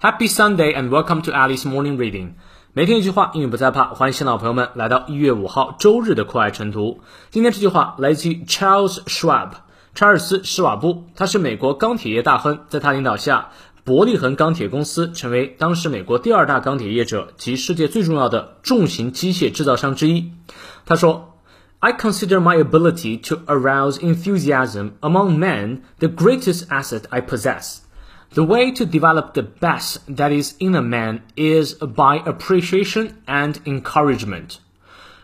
Happy Sunday and welcome to Alice Morning Reading。每天一句话，英语不再怕。欢迎新老朋友们来到一月五号周日的课外晨读。今天这句话来自于 Charles Schwab，查尔斯·施瓦布，他是美国钢铁业大亨。在他领导下，伯利恒钢铁公司成为当时美国第二大钢铁业者及世界最重要的重型机械制造商之一。他说：“I consider my ability to arouse enthusiasm among men the greatest asset I possess.” The way to develop the best that is in a man is by appreciation and encouragement.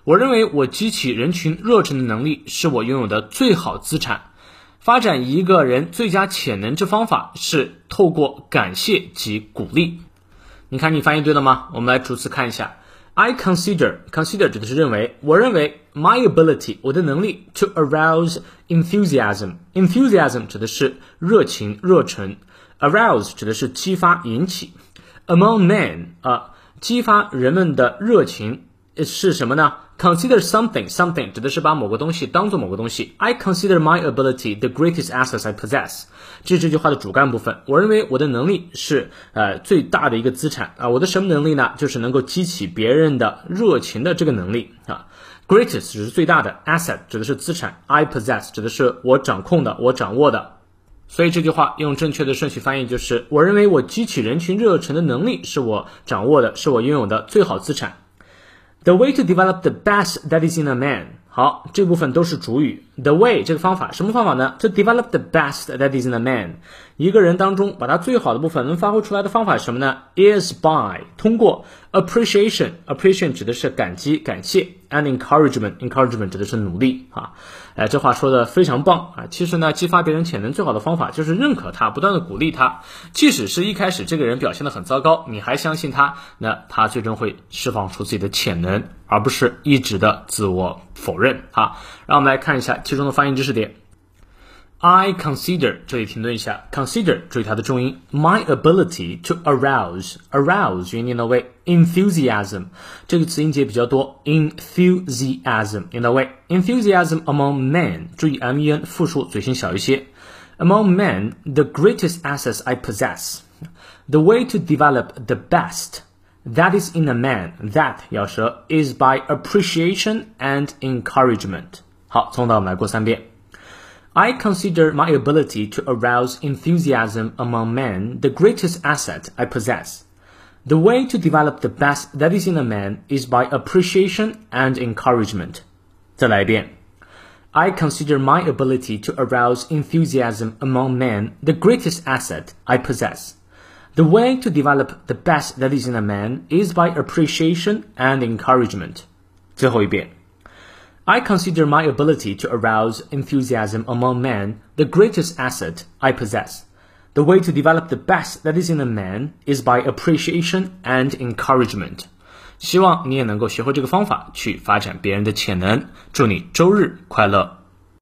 我认为我激起人群热忱的能力是我拥有的最好资产。发展一个人最佳潜能之方法是透过感谢及鼓励。你看，你翻译对了吗？我们来逐词看一下。I consider consider 指的是认为，我认为 my ability 我的能力 to arouse enthusiasm enthusiasm 指的是热情热忱。Arouse 指的是激发、引起。Among men 啊，激发人们的热情 是什么呢？Consider something something 指的是把某个东西当做某个东西。I consider my ability the greatest asset I possess。这是这句话的主干部分。我认为我的能力是呃最大的一个资产啊。我的什么能力呢？就是能够激起别人的热情的这个能力啊。Greatest 只是最大的，asset 指的是资产，I possess 指的是我掌控的、我掌握的。所以这句话用正确的顺序翻译就是：我认为我激起人群热忱的能力是我掌握的，是我拥有的最好资产。The way to develop the best that is in a man。好，这部分都是主语。 The way 这个方法，什么方法呢？To develop the best that is in a man。一个人当中，把他最好的部分能发挥出来的方法是什么呢？Is by 通过 appreciation。appreciation 指的是感激、感谢，and encouragement。encouragement 指的是努力啊。哎，这话说的非常棒啊！其实呢，激发别人潜能最好的方法就是认可他，不断的鼓励他。即使是一开始这个人表现的很糟糕，你还相信他，那他最终会释放出自己的潜能，而不是一直的自我否认啊。让我们来看一下其中的发音知识点。I consider 这里停顿一下，consider 注意它的重音，my ability to arouse，arouse 音念到位，enthusiasm 这个词音节比较多，enthusiasm 念到位，enthusiasm among men 注意 m e n 复数嘴型小一些，among men the greatest assets I possess，the way to develop the best that is in a man that 咬舌 is by appreciation and encouragement。 好，从头我们来过三遍。I consider my ability to arouse enthusiasm among men the greatest asset I possess. The way to develop the best that is in a man is by appreciation and encouragement. 再来一遍. I consider my ability to arouse enthusiasm among men the greatest asset I possess. The way to develop the best that is in a man is by appreciation and encouragement. 最后一遍. I consider my ability to arouse enthusiasm among men the greatest asset I possess. The way to develop the best that is in a man is by appreciation and encouragement. 希望你也能够学会这个方法去发展别人的潜能。祝你周日快乐！